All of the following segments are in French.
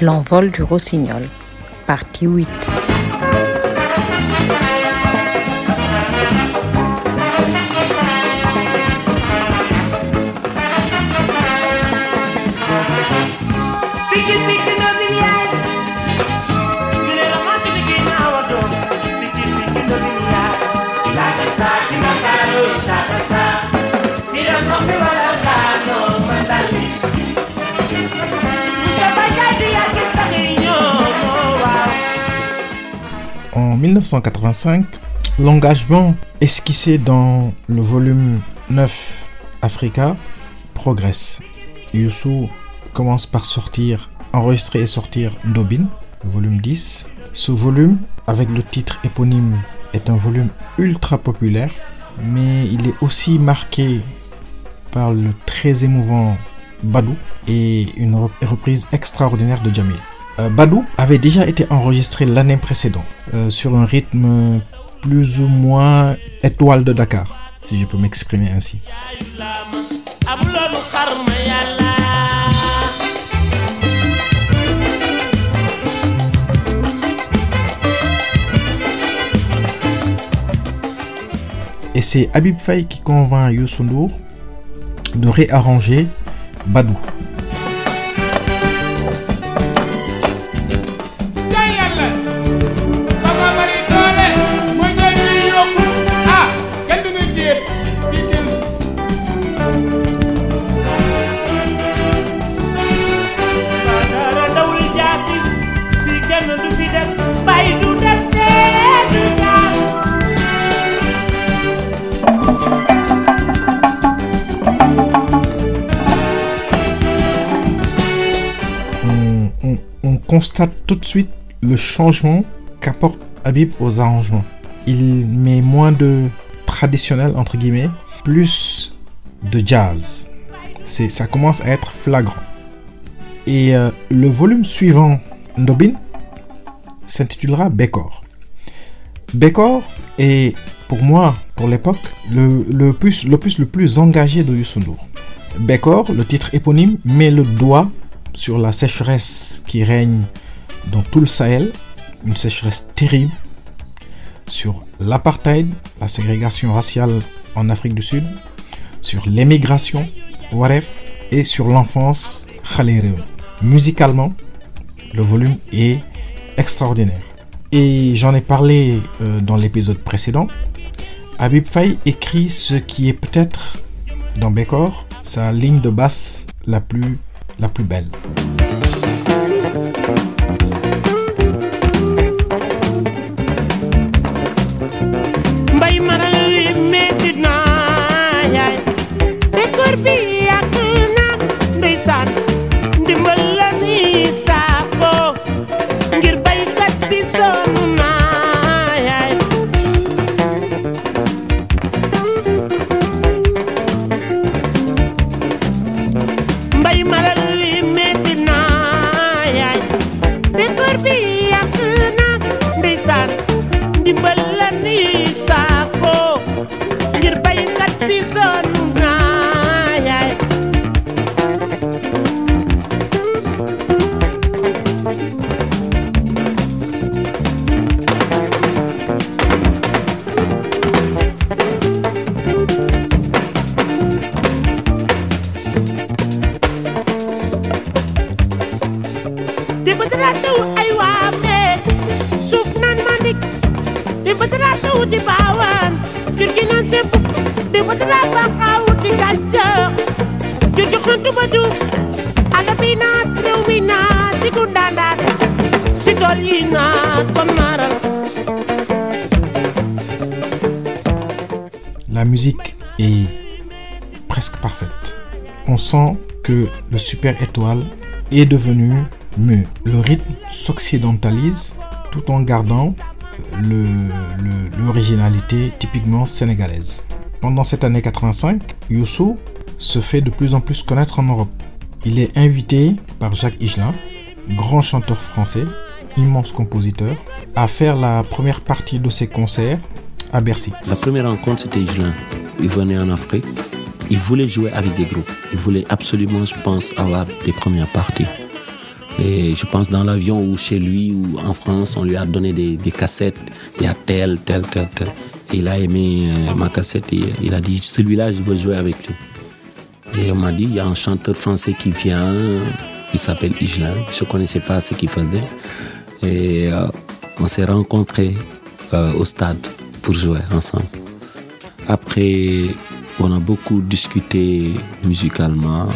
L'envol du rossignol, partie 8. 1985, l'engagement esquissé dans le volume 9 Africa progresse. Youssou commence par sortir, enregistrer et sortir Ndobin, le volume 10. Ce volume, avec le titre éponyme, est un volume ultra populaire, mais il est aussi marqué par le très émouvant Badou et une reprise extraordinaire de Jamil. Euh, Badou avait déjà été enregistré l'année précédente euh, sur un rythme plus ou moins étoile de Dakar, si je peux m'exprimer ainsi. Et c'est Habib Faye qui convainc Youssou N'Dour de réarranger Badou. Constate tout de suite le changement qu'apporte Habib aux arrangements. Il met moins de traditionnel entre guillemets, plus de jazz. C'est, ça commence à être flagrant. Et euh, le volume suivant, Ndobin, s'intitulera Bekor. Bekor est pour moi, pour l'époque, le, le, plus, l'opus le plus engagé de Youssou N'Dour. Bekor, le titre éponyme, met le doigt sur la sécheresse qui règne dans tout le Sahel, une sécheresse terrible, sur l'apartheid, la ségrégation raciale en Afrique du Sud, sur l'émigration, Waref, et sur l'enfance, Khalere. Musicalement, le volume est extraordinaire. Et j'en ai parlé euh, dans l'épisode précédent. Habib Faye écrit ce qui est peut-être, dans Bekor, sa ligne de basse la plus, la plus belle. La musique est presque parfaite. On sent que le Super Étoile est devenu mieux. Le rythme s'occidentalise tout en gardant l'originalité typiquement sénégalaise. Pendant cette année 85, Youssou se fait de plus en plus connaître en Europe. Il est invité par Jacques Higelin, grand chanteur français, immense compositeur, à faire la première partie de ses concerts à Bercy. La première rencontre, c'était Juin. Il venait en Afrique. Il voulait jouer avec des groupes. Il voulait absolument, je pense, avoir des premières parties. Et je pense dans l'avion ou chez lui ou en France, on lui a donné des, des cassettes. Il y a tel, tel, tel, tel. Il a aimé euh, ma cassette et il a dit celui-là, je veux jouer avec lui. Et on m'a dit il y a un chanteur français qui vient, il s'appelle Igelin. Je ne connaissais pas ce qu'il faisait. Et euh, on s'est rencontrés euh, au stade pour jouer ensemble. Après, on a beaucoup discuté musicalement.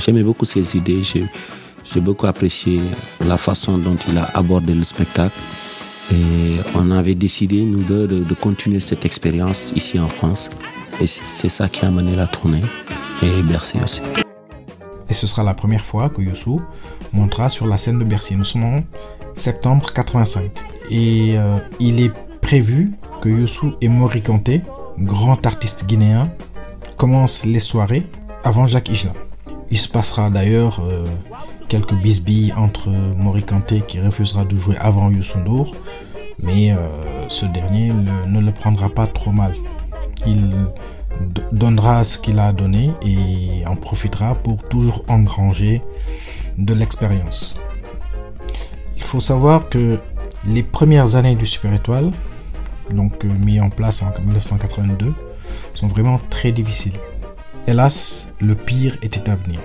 J'aimais beaucoup ses idées. J'ai beaucoup apprécié la façon dont il a abordé le spectacle. Et on avait décidé, nous deux, de, continuer cette expérience ici en France. Et c'est ça qui a mené la tournée. Et Bercy aussi. Et ce sera la première fois que Youssou montera sur la scène de Bercy. Nous sommes en septembre 85. Et euh, il est prévu que Youssou et Mori Kanté, grand artiste guinéen, commencent les soirées avant Jacques Higelin. Il se passera d'ailleurs euh, quelques bisbilles entre Mori Kanté qui refusera de jouer avant N'Dour, mais euh, ce dernier ne le prendra pas trop mal. Il donnera ce qu'il a donné et en profitera pour toujours engranger de l'expérience. Il faut savoir que les premières années du Super Étoile, donc euh, mis en place en 1982, sont vraiment très difficiles. Hélas, le pire était à venir.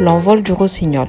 L'envol du rossignol,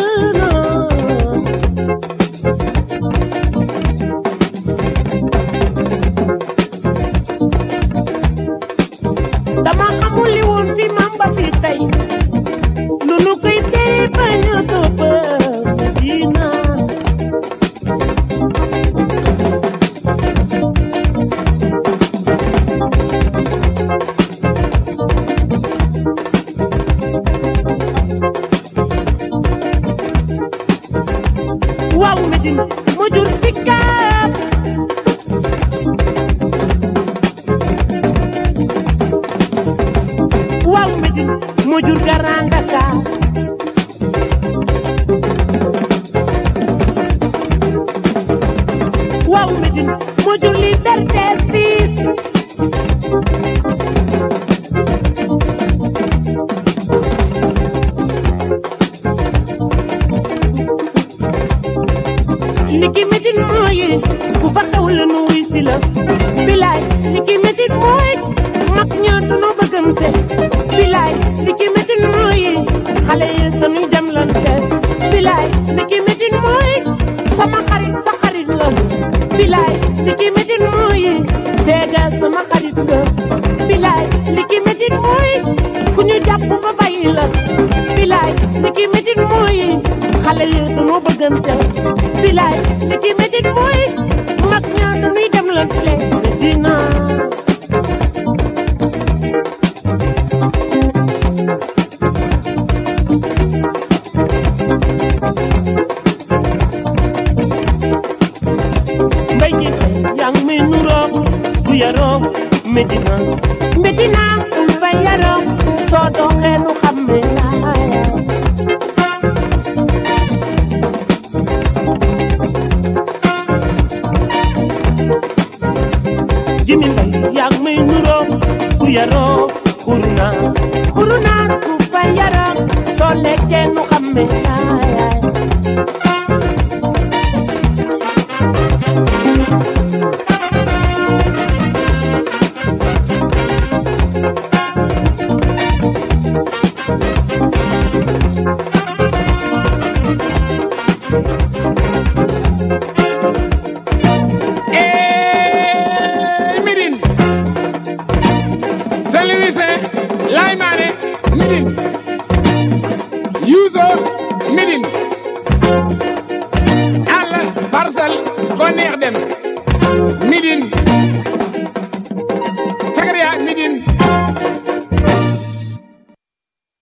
moo jur Grand Dakar waaw Medina moo jur Liberté 6 niki Medina mooy ku fa nu wuy la niki bilaay niki Medina mooy sama xarit sa xarit la bilaay niki Medina mooy seega sama xarit la bilaay niki Medina mooy ku ba bàyyi la. Bilaay niki Medina mooy xale yi Laye Mané Médine Youssou Médine àll Parcelles foo dem. Médine